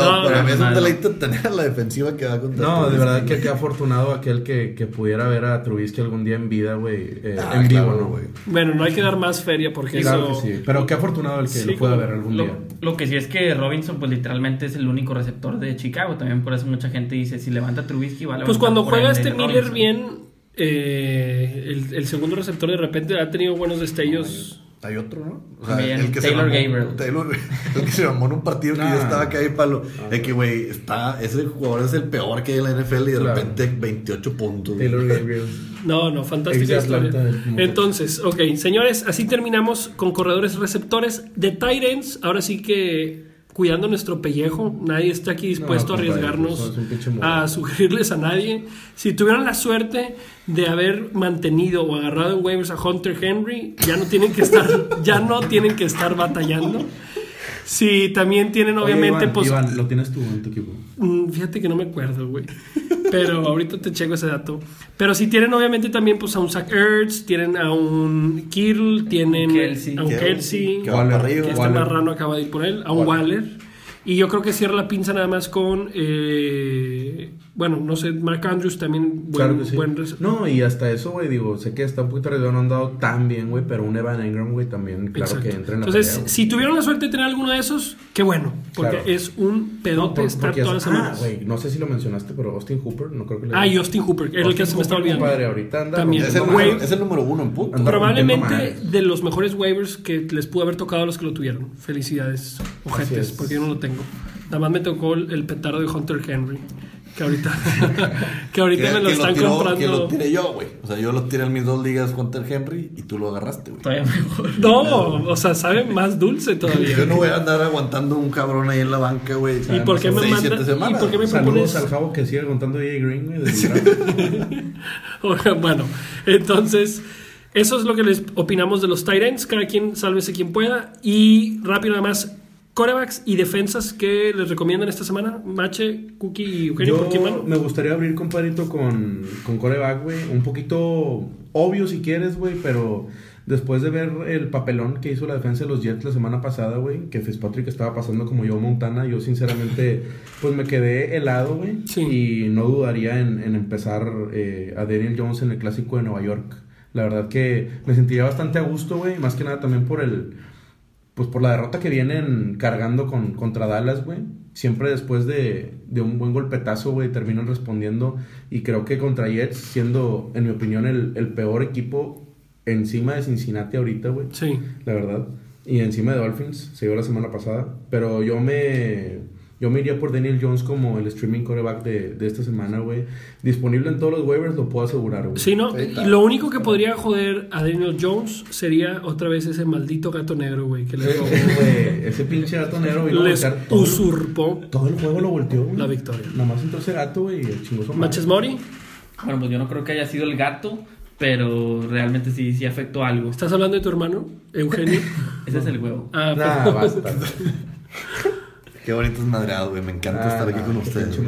No, No, para mí es un deleite tener a la defensiva que va contra No, de verdad que qué afortunado aquel que, que pudiera ver a Trubisky algún día en vida, güey. eh, Ah, en vivo, claro, ¿no? güey. Bueno, no hay que dar más feria porque Claro eso. que sí. Pero qué afortunado el que Sí, lo pueda ver algún Lo, día. lo que sí es que Robinson, pues literalmente es el único receptor de Chicago. También por eso mucha gente dice: si levanta Trubisky, vale. Pues cuando juega este Miller bien, eh, el, el segundo receptor de repente ha tenido buenos destellos. Hay otro, ¿no? O También se Taylor mamó- Gabriel. Taylor, el que se mamó en un partido que Nah. yo estaba acá y palo. De que, güey, está, ese jugador es el peor que hay en la NFL y de Claro. repente 28 puntos. Taylor Gabriel. No, no, fantástica historia. El. Entonces, ok, señores, así terminamos con corredores receptores de Titans. Ahora sí que cuidando nuestro pellejo, nadie está aquí dispuesto No, a arriesgarnos pues, a sugerirles a nadie. Si tuvieron la suerte de haber mantenido o agarrado en waivers a Hunter Henry, ya no tienen que estar, ya no tienen que estar batallando. Si también tienen Oye, obviamente Iván, pues Iván, lo tienes tú en tu equipo. Mm, Fíjate que no me acuerdo, güey. Pero ahorita te checo ese dato. Pero si tienen obviamente también pues a un Zach Ertz, tienen a un Kittle, tienen Kelsey. a un Que- Kelsey, que va Waller, que este Waller. marrano acaba de ir por él, a un Waller. Y yo creo que cierra la pinza nada más con, eh, bueno, no sé, Mark Andrews también, buen, claro que sí. buen No, y hasta eso, güey, digo, sé que está un poquito arriesgado, no han dado tan bien, güey, pero un Evan Engram, güey, también, claro Exacto. que entra en la Entonces, pelea, si tuvieron la suerte de tener alguno de esos, qué bueno, porque Claro. es un pedote por- estar todas las ah, semanas. güey, no sé si lo mencionaste, pero Austin Hooper, no creo que le Ah, y Austin Hooper, es el que se me está olvidando. compadre, ahorita anda También. Es el, número, es el número uno en punto. Anda Probablemente de los mejores waivers que les pudo haber tocado a los que lo tuvieron. Felicidades, ojetes, es. porque yo no lo tengo. Nada más me tocó el petardo de Hunter Henry, que ahorita, que ahorita me lo están tiró- comprando. que lo tiré yo, güey. O sea, yo lo tiré en mis dos ligas Hunter Henry y tú lo agarraste, güey. Todavía mejor. No, o sea, sabe más dulce todavía. Yo no voy a andar aguantando un cabrón ahí en la banca, güey. ¿Y por qué me Seis, manda- siete semanas. y por qué me Saludos propones- al Javo que sigue contando AJ Green, güey. el bueno, entonces, eso es lo que les opinamos de los Tyrants. Cada quien sálvese quien pueda. Y rápido, nada más, corebacks y defensas que les recomiendan esta semana. Mache, Cookie y Eugenio, ¿por quién Yo van? me gustaría abrir, compadrito, con, con coreback, güey. Un poquito obvio si quieres, güey, pero después de ver el papelón que hizo la defensa de los Jets la semana pasada, güey, que Fitzpatrick estaba pasando como yo Montana, yo sinceramente, pues me quedé helado, güey. Sí. Y no dudaría en, en empezar eh, a Daniel Jones en el clásico de Nueva York. La verdad que me sentiría bastante a gusto, güey, más que nada también por el pues por la derrota que vienen cargando con, contra Dallas, güey. Siempre después de, de un buen golpetazo, güey, terminan respondiendo. Y creo que contra Jets, siendo, en mi opinión, el, el peor equipo encima de Cincinnati ahorita, güey. Sí. La verdad. Y encima de Dolphins, se dio la semana pasada. Pero yo me. Yo me iría por Daniel Jones como el streaming coreback de, de esta semana, güey. Disponible en todos los waivers, lo puedo asegurar, güey. Sí, ¿no? Sí. Lo único que podría joder a Daniel Jones sería otra vez ese maldito gato negro, güey, que le, Sí, robó- güey, ese pinche gato negro vino a les voltear todo, usurpó todo el juego lo volteó, güey. la victoria. Nada más entró ese gato, güey, y el chingoso. Manches Mori, Bueno, pues yo no creo que haya sido el gato, pero realmente sí, sí afectó algo. ¿estás hablando de tu hermano? Eugenio. Ese es el huevo. Ah, Nah, basta. Qué bonito es madreado, güey. Me encanta Ah, estar aquí no, con ustedes.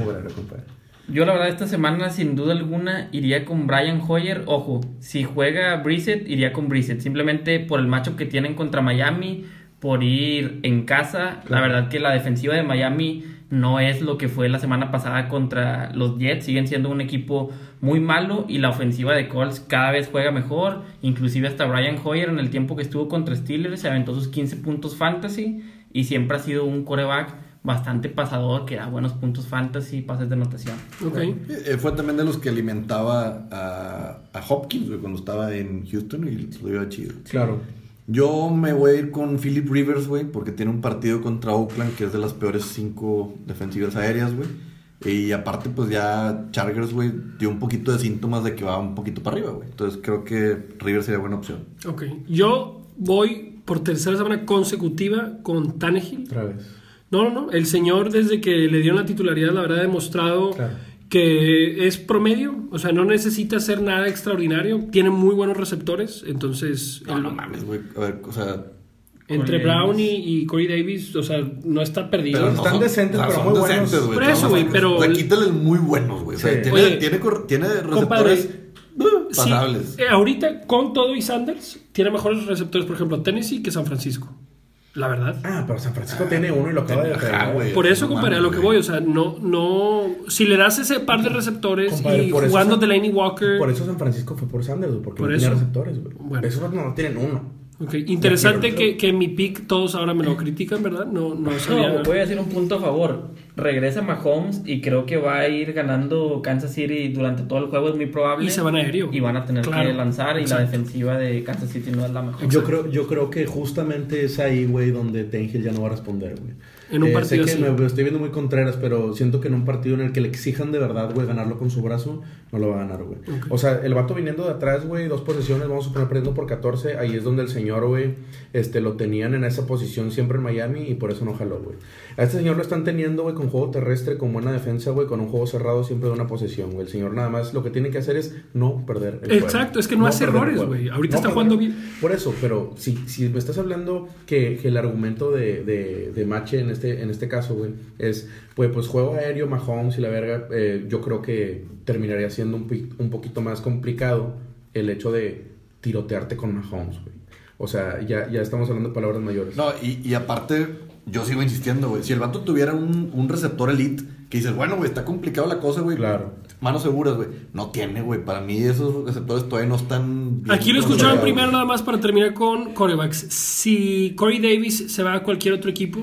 Yo la verdad esta semana sin duda alguna iría con Brian Hoyer. Ojo, si juega Brissett iría con Brissett. Simplemente por el matchup que tienen contra Miami, por ir en casa. La verdad que la defensiva de Miami no es lo que fue la semana pasada contra los Jets. Siguen siendo un equipo muy malo y la ofensiva de Colts cada vez juega mejor. Inclusive hasta Brian Hoyer en el tiempo que estuvo contra Steelers se aventó sus 15 puntos fantasy y siempre ha sido un coreback bastante pasador que da buenos puntos fantasy, pases de anotación. ok. Eh, fue también de los que alimentaba a, a Hopkins, güey, cuando estaba en Houston y lo iba chido. Claro. Yo me voy a ir con Philip Rivers, güey, porque tiene un partido contra Oakland que es de las peores cinco defensivas aéreas, güey. Y aparte, pues ya Chargers, güey, dio un poquito de síntomas de que va un poquito para arriba, güey. Entonces creo que Rivers sería buena opción. Ok. Yo voy por tercera semana consecutiva con Tannehill. Otra vez. No, no, no. El señor, desde que le dieron la titularidad, la verdad ha demostrado Claro. que es promedio. O sea, no necesita hacer nada extraordinario. Tiene muy buenos receptores. Entonces, No, el- no mames, güey. A ver, o sea... entre Corey Brown y, y Corey Davis, o sea, no está perdido. Pero Están son- decentes, o sea, pero son muy buenos. decentes, güey. Por eso, güey, pero- O sea, quítale muy buenos, güey. O sea, Sí. tiene, Oye, tiene, cor- tiene compadre, receptores pasables. eh, ahorita, con todo y Sanders, tiene mejores receptores, por ejemplo, Tennessee que San Francisco. La verdad. Ah, pero San Francisco tiene uno y lo acaba de regalar. güey. Por eso, no compadre, a lo que voy, o sea, no, no, si le das ese par de receptores Compadre, y jugando San- Delaney Walker, Por eso San Francisco fue por Sanders, porque Por no eso. tiene receptores, güey. Bueno. Esos no tienen uno. Interesante que, que mi pick todos ahora me lo critican, ¿verdad? No, no sabía. No, voy a decir un punto a favor. Regresa Mahomes y creo que va a ir ganando Kansas City durante todo el juego, es muy probable. Y se van aéreo. Y van a tener Claro, que lanzar y exacto. la defensiva de Kansas City no es la mejor. Yo creo, yo creo que justamente es ahí, güey, donde Tengil ya no va a responder, güey. En un Eh, partido sé que me, estoy viendo muy contreras, pero siento que en un partido en el que le exijan de verdad, güey, ganarlo con su brazo, no lo va a ganar, güey. O sea, el vato viniendo de atrás, güey, dos posiciones, vamos a poner perdiendo por 14, ahí es donde el señor, güey, este, lo tenían en esa posición siempre en Miami y por eso no jaló, güey. A este señor lo están teniendo, güey, con juego terrestre, con buena defensa, güey, con un juego cerrado siempre de una posesión, güey. El señor nada más lo que tiene que hacer es no perder el juego. Exacto, es que no hace errores, güey. Ahorita está perder- jugando bien. Por eso, pero si, si me estás hablando que, que el argumento de, de, de Mache en este, en este caso, güey, es, pues, pues juego aéreo, Mahomes y la verga, eh, yo creo que terminaría siendo un, un poquito más complicado el hecho de tirotearte con Mahomes, güey. O sea, ya, ya estamos hablando de palabras mayores. No, y, y aparte, yo sigo insistiendo, güey. Si el vato tuviera un, un receptor elite, que dices, bueno, güey, está complicado la cosa, güey. Claro. Manos seguras, güey. No tiene, güey. Para mí esos receptores todavía no están... bien Aquí lo escucharon primero nada más para terminar con corebacks. Si Corey Davis se va a cualquier otro equipo,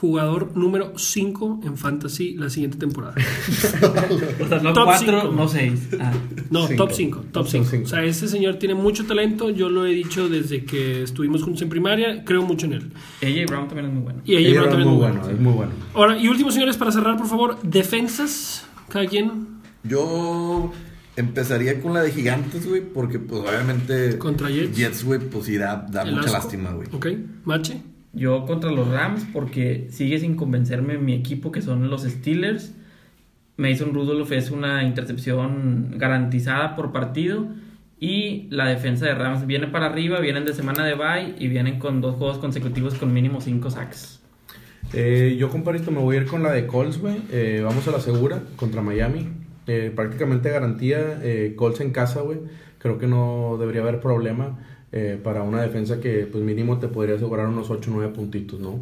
jugador número 5 en fantasy la siguiente temporada. O sea, no Top 4, cinco. no 6. Ah. No, Cinco. top 5, top Top 5. cinco. O sea, ese señor tiene mucho talento, yo lo he dicho desde que estuvimos juntos en primaria, creo mucho en él. AJ Brown también es muy bueno. Y Ella Brown es también muy es muy bueno, bueno. es muy bueno. Ahora, y últimos señores, para cerrar, por favor, defensas, cada quien Yo empezaría con la de gigantes, güey, porque pues obviamente... Contra Jets. Jets, güey, pues sí da, da mucha asco. lástima, güey. Ok, Mache. Yo contra los Rams porque sigue sin convencerme mi equipo que son los Steelers. Mason Rudolph es una intercepción garantizada por partido y la defensa de Rams viene para arriba, vienen de semana de bye y vienen con dos juegos consecutivos con mínimo 5 sacks. Eh, yo, comparito, me voy a ir con la de Colts, güey. Eh, vamos a la segura contra Miami. Eh, prácticamente garantía. Eh, Colts en casa, güey. creo que no debería haber problema eh, para una defensa que pues mínimo te podría asegurar unos 8 o 9 puntitos, ¿no?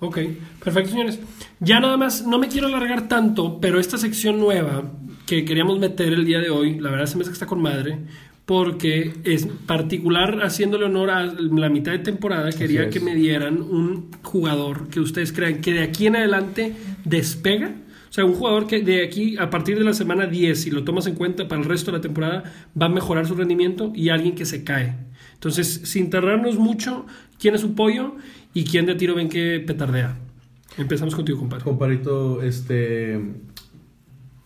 Ok, perfecto, señores. Ya nada más, no me quiero alargar tanto, pero esta sección nueva que queríamos meter el día de hoy, la verdad se me hace que está con madre, porque es particular haciéndole honor a la mitad de temporada, quería es. que me dieran un jugador que ustedes crean que de aquí en adelante despega. O sea, un jugador que de aquí, a partir de la semana 10, si lo tomas en cuenta para el resto de la temporada, va a mejorar su rendimiento y alguien que se cae. Entonces, sin tardarnos mucho, ¿quién es su pollo y quién de tiro ven que petardea? Empezamos contigo, compadre. Comparito, este.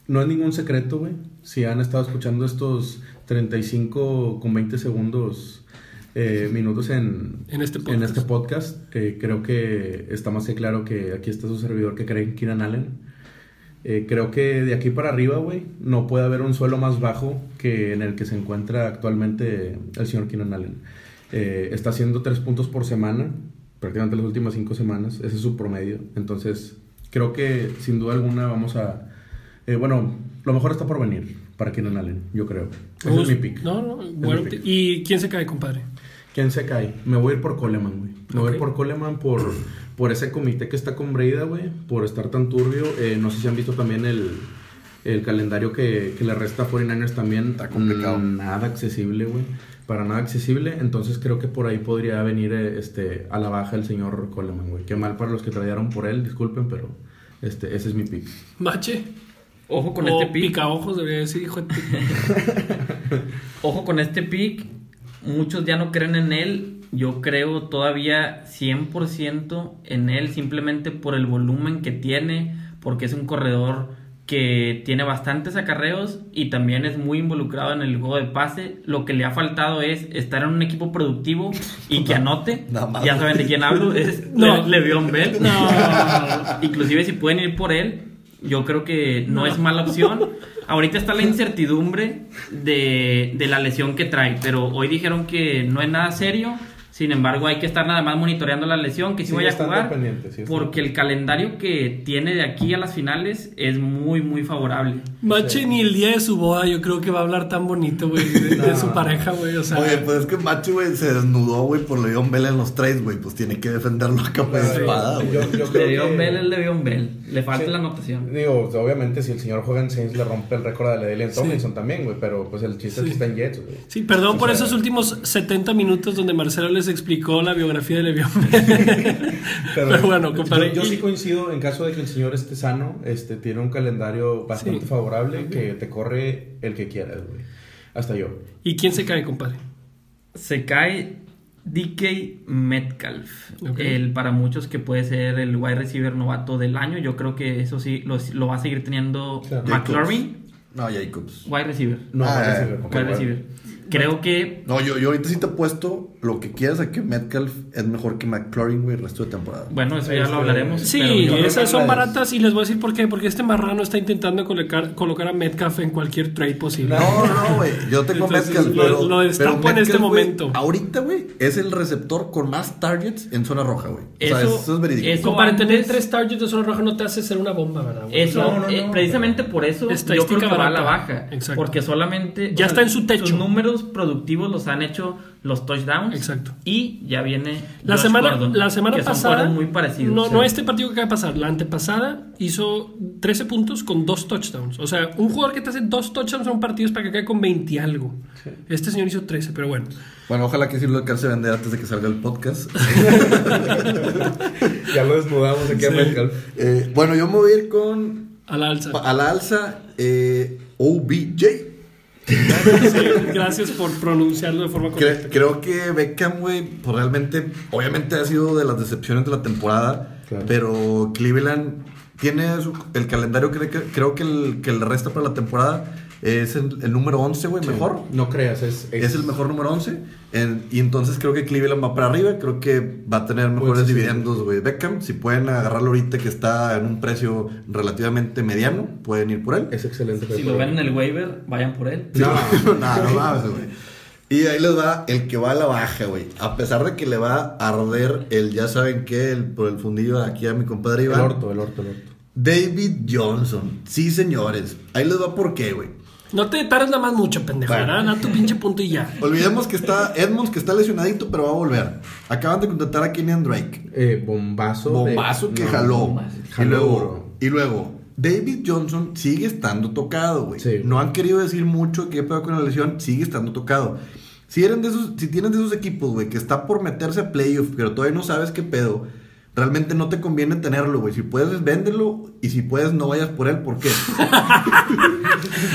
No es ningún secreto, güey. Si han estado escuchando estos 35 con 20 segundos, eh, minutos en, En este en podcast. este podcast, eh, creo que está más que claro que aquí está su servidor que cree en Keenan Allen. Eh, creo que de aquí para arriba, güey, no puede haber un suelo más bajo que en el que se encuentra actualmente el señor Keenan Allen. Eh, está haciendo tres puntos por semana, prácticamente las últimas cinco semanas. Ese es su promedio. Entonces, creo que sin duda alguna vamos a. eh, bueno, lo mejor está por venir para Keenan Allen, yo creo. Ese es mi pick. No, no, bueno. ¿y quién se cae, compadre? ¿Quién se cae? Me voy a ir por Coleman, güey. Me voy a ir por Coleman por, por ese comité que está con Breida, güey. Por estar tan turbio. Eh, no sé si han visto también el, el calendario que, que le resta a 49ers también. Está complicado. Mm, Nada accesible, güey. Para nada accesible. Entonces creo que por ahí podría venir eh, este, a la baja el señor Coleman, güey. Qué mal para los que tradearon por él, disculpen, pero este, ese es mi pick. Mache. Ojo con o este pick. pica ojos, debería decir, hijo de Ojo con este pick. Muchos ya no creen en él. Yo creo todavía 100% en él simplemente por el volumen que tiene, porque es un corredor que tiene bastantes acarreos y también es muy involucrado en el juego de pase. Lo que le ha faltado es estar en un equipo productivo y que anote. Ya saben de quién hablo, es No. Le- Le'Veon Bell. No. Inclusive si pueden ir por él, yo creo que no, es mala opción. Ahorita está la incertidumbre de, de la lesión que trae, pero hoy dijeron que no es nada serio. Sin embargo, hay que estar nada más monitoreando la lesión, que sí, Sí, vaya a jugar. sí, porque el calendario que tiene de aquí a las finales es muy, muy favorable. Mache ni el día de su boda, yo creo que va a hablar tan bonito, güey, de, de su pareja, güey. O sea, Oye, pues es que Macho, güey, se desnudó, güey, por Leon Bell en los trades, güey. Pues tiene que defenderlo a capa de Sí, espada, güey. que- Bell es Le'Veon Bell. Le falta Sí. la anotación. Digo, obviamente si el señor juega en Saints le rompe el récord a la de Dalian Tomlinson también, güey. Pero pues el chiste es que está en Jets, güey. Sí, perdón O por sea, esos últimos 70 minutos donde Marcelo les explicó la biografía de Le'Veon Bell. Pero, bueno, compadre. Yo, yo sí coincido en caso de que el señor esté sano, este tiene un calendario bastante Sí. favorable que te corre el que quieras, güey. Hasta yo. ¿Y quién se cae, compadre? Se cae DK Metcalf. Ok. El para muchos que puede ser el wide receiver novato del año. Yo creo que eso sí lo, lo va a seguir teniendo Claro. McLaurin. No, Jacobs. Wide receiver. No, Ah, wide eh, receiver, Wide receiver. Creo que No, yo, yo ahorita sí te he puesto lo que quieras a que Metcalf es mejor que McLaurin, güey, el resto de temporada. Bueno, eso ya Este, lo hablaremos. Sí, esas son baratas y les voy a decir por qué. Porque este marrano está intentando colocar, colocar a Metcalf en cualquier trade posible. No, no, güey. Yo tengo Entonces, Metcalf, lo- pero. lo destapo pero en este Metcalf, momento. Ahorita, güey, es el receptor con más targets en zona roja, güey. O sea, Eso- eso es verídico. eso- Como para antes- tener tres targets de zona roja no te hace ser una bomba, ¿verdad? Eso, No, no, eh, no. precisamente por eso yo creo que va a la baja. Exacto. Porque solamente. Ya está en su techo. Sus números productivos los han hecho los touchdowns. Exacto. Y ya viene. La Josh semana, Gordon, la semana que son pasada. muy parecidos. No, Sí. no este partido que acaba de pasar. La antepasada hizo 13 puntos con dos touchdowns. O sea, un jugador que te hace dos touchdowns en un partido es para que caiga con 20 y algo. Este señor hizo 13, pero bueno. Bueno, ojalá que sí lo alcance a vender antes de que salga el podcast. Ya lo desnudamos aquí a Metcalf. Eh, bueno, yo me voy a ir con. A la alza. A la alza, eh, OBJ. Sí, gracias por pronunciarlo de forma correcta. creo que Beckham, güey, pues realmente, obviamente ha sido de las decepciones de la temporada, Claro. pero Cleveland tiene su- el calendario que, que- creo que el, que le resta para la temporada es el, el número 11, güey, mejor. No creas, es, Es el mejor número 11. en- y entonces creo que Cleveland va para arriba. Creo que va a tener mejores Pues dividendos, güey. Beckham, si pueden agarrarlo ahorita que está en un precio relativamente mediano, pueden ir por él. Es excelente. Si lo ven en el waiver, vayan por él. No, no, no mames, güey. Y ahí les va el que va a la baja, güey. A pesar de que le va a arder el, ya saben qué, el, por el fundillo aquí a mi compadre El Iván. orto, el orto, el orto. David Johnson. Sí, señores. Ahí les va por qué, güey. No te tardes nada más mucho, pendejo. Bueno. tu pinche punto y ya. Olvidemos que está Edmonds, que está lesionadito, pero va a volver. Acaban de contratar a Kenyan Drake. Eh, bombazo. de- Bombazo que no, jaló. bombazo. Y luego, y luego, David Johnson sigue estando tocado, güey. Sí. No han querido decir mucho qué pedo con la lesión, sigue estando tocado. Si, eran de esos, si tienes de esos equipos, güey, que está por meterse a playoff, pero todavía no sabes qué pedo, realmente no te conviene tenerlo, güey. Si puedes, véndelo. Y si puedes, no vayas por él. ¿Por qué?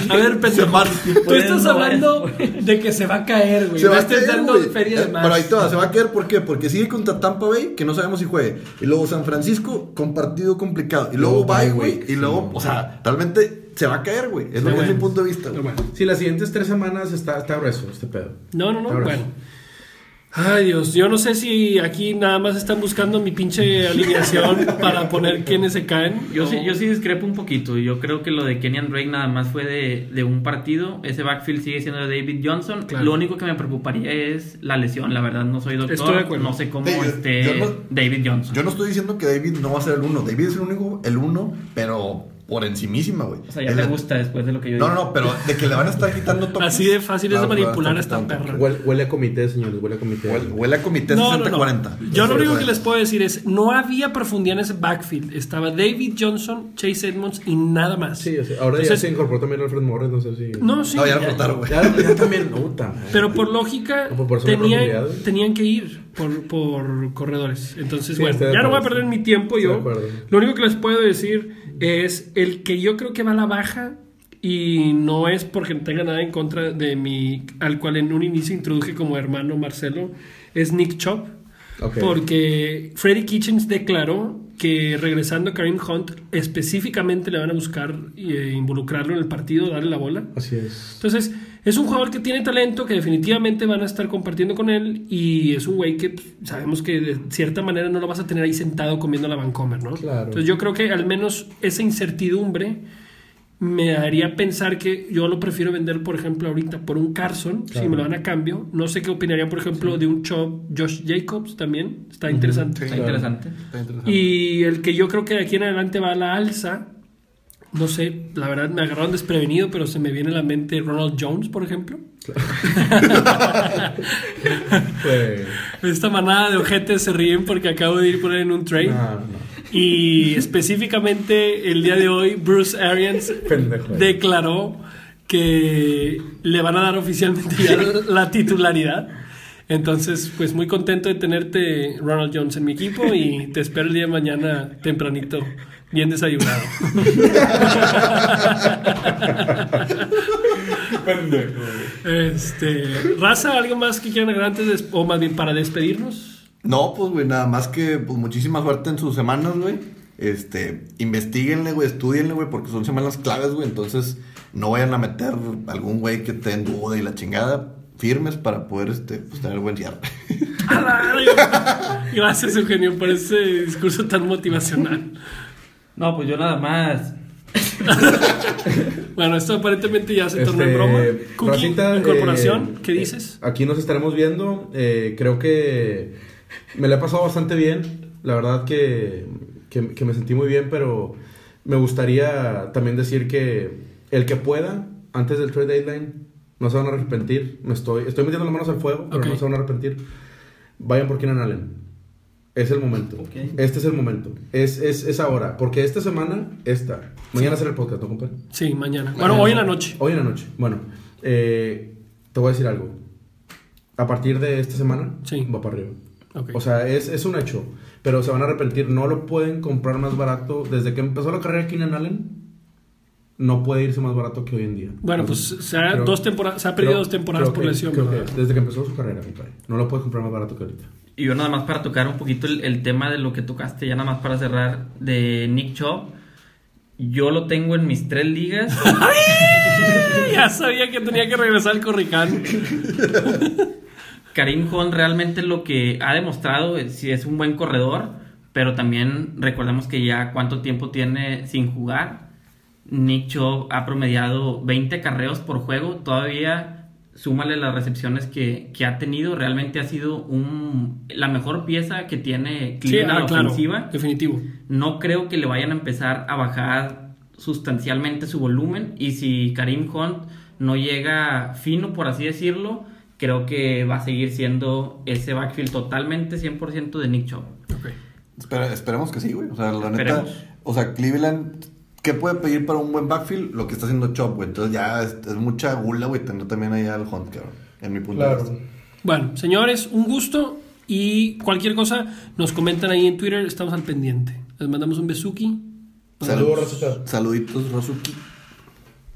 A ver, pendejo. van- Tú estás no hablando de que se va a caer, güey. Se va a estés caer, dando feria de Eh, más. Pero ahí te va, se va a caer, ¿por qué? Porque sigue contra Tampa Bay, que no sabemos si juegue. Y luego San Francisco, con partido complicado. Y luego bye, bye güey. Y luego, sí. o sea, realmente se va a caer, güey. Es lo que es mi punto de vista, güey. bueno. Sí, las siguientes tres semanas está, está grueso este pedo. No, no, no. Bueno. Ay, Dios. Yo no sé si aquí nada más están buscando mi pinche alineación para poner quiénes se caen. Yo o- sí, yo sí discrepo un poquito. Yo creo que lo de Kenyan Drake nada más fue de, de un partido. Ese backfield sigue siendo de David Johnson. Claro. Lo único que me preocuparía es la lesión. La verdad, no soy doctor. Estoy de acuerdo. No sé cómo Sí, yo- esté yo no- David Johnson. Yo no estoy diciendo que David no va a ser el uno. David es el único, el uno, pero por encimísima, güey. o sea, ya te gusta después de lo que yo No, digo. no, no, pero de que le van a estar quitando toques. Así de fácil es de a manipular estar esta perra. Huele, huele a comité, señores, huele a comité. Huele, huele a comité No, no, no. 60-40. Yo lo único que les puedo decir es, no había profundidad en ese backfield. Estaba David Johnson, Chase Edmonds y nada más. Sí, o sea, ahora Entonces- ya se incorporó también Alfred Morris, no sé si... No, sí. No, ya lo ya- cortaron, güey. Ya, ya también, puta. Pero por lógica, No, por tenían, tenían que ir por, por corredores. Entonces, Sí, bueno, ya no voy a perder mi tiempo yo. Lo único que les puedo decir es el que yo creo que va a la baja y no es porque tenga nada en contra de mi, al cual en un inicio introduje como hermano Marcelo, es Nick Chop. Ok. Porque Freddy Kitchens declaró que regresando a Kareem Hunt, específicamente le van a buscar eh, involucrarlo en el partido, darle la bola. Así es. Entonces, es un jugador que tiene talento, que definitivamente van a estar compartiendo con él y es un güey que pues, sabemos que de cierta manera no lo vas a tener ahí sentado comiendo la Vancomer, ¿no? Claro. Entonces, yo creo que al menos esa incertidumbre me haría pensar que yo lo prefiero vender, por ejemplo, ahorita por un Carson, si Claro. me lo dan a cambio. No sé qué opinarían, por ejemplo, de un Chop Josh Jacobs también. Está interesante. Está interesante. Está interesante. Y el que yo creo que de aquí en adelante va a la alza, no sé, la verdad me agarraron desprevenido, pero se me viene a la mente Ronald Jones, por ejemplo. Pues... Esta manada de ojetes se ríen porque acabo de ir por él en un. No, no. Y específicamente el día de hoy, Bruce Arians Pendejo. declaró que le van a dar oficialmente ya la titularidad. Entonces, pues muy contento de tenerte, Ronald Jones, en mi equipo y te espero el día de mañana tempranito, bien desayunado. Este, Raza, ¿algo más que quieran agregar antes de- o más bien para despedirnos? No, pues, güey, nada más que, pues, muchísima suerte en sus semanas, güey. Este, investiguenle, güey, estudienle, güey, porque son semanas claves, güey. Entonces, no vayan a meter algún güey que esté en duda y la chingada. Firmes para poder, este, pues, tener buen cierre. ¡A la- Gracias, Eugenio, por ese discurso tan motivacional. No, pues yo nada más. Bueno, esto aparentemente ya se tornó Este, en broma. Cookie, Rosita, incorporación, eh, ¿qué dices? eh, Aquí nos estaremos viendo. eh, creo que me la he pasado bastante bien. La verdad que, que, que me sentí muy bien, pero me gustaría también decir que el que pueda, antes del trade deadline, no se van a arrepentir. Me estoy, estoy metiendo las manos al fuego, pero no se van a arrepentir. Vayan por Keenan Allen. Es el momento. Ok. Este es el momento. Es, es, es ahora. Porque esta semana, esta. Mañana será el podcast, ¿no, compadre? Sí, mañana. Bueno, hoy en la noche. Hoy en la noche. Bueno, eh, te voy a decir algo. A partir de esta semana, Sí. va para arriba. Ok. O sea, es, es un hecho. Pero se van a arrepentir. No lo pueden comprar más barato. Desde que empezó la carrera de Keenan Allen, no puede irse más barato que hoy en día. Bueno, pues se ha, Creo- dos temporadas, se ha perdido creo- dos temporadas creo por que- lesión. creo que desde que empezó su carrera, compadre. No lo puedes comprar más barato que ahorita. Y yo nada más para tocar un poquito el, el tema de lo que tocaste, ya nada más para cerrar, de Nick Chubb. Yo lo tengo en mis tres ligas. ya sabía que tenía que regresar al Corricán. Karim Hunt realmente lo que ha demostrado es si es un buen corredor, pero también recordemos que ya cuánto tiempo tiene sin jugar. Nick Chubb ha promediado 20 carreos por juego, todavía súmale las recepciones que, que ha tenido, realmente ha sido un, la mejor pieza que tiene Sí, Cleveland ah, la claro. ofensiva. Definitivo. No creo que le vayan a empezar a bajar sustancialmente su volumen y si Karim Hunt no llega fino, por así decirlo, creo que va a seguir siendo ese backfield totalmente 100% de Nick Chubb. Espera- esperemos que sí, güey. O sea, la neta. O sea, Cleveland, ¿qué puede pedir para un buen backfield? Lo que está haciendo Chop, güey. Entonces ya es, es mucha gula, güey, tener también ahí al Hunt, cabrón. En mi punto de Claro. vista. Bueno, señores, un gusto y cualquier cosa nos comentan ahí en Twitter, estamos al pendiente. Les mandamos un besuki. Saludos. Saluditos, Rosuki.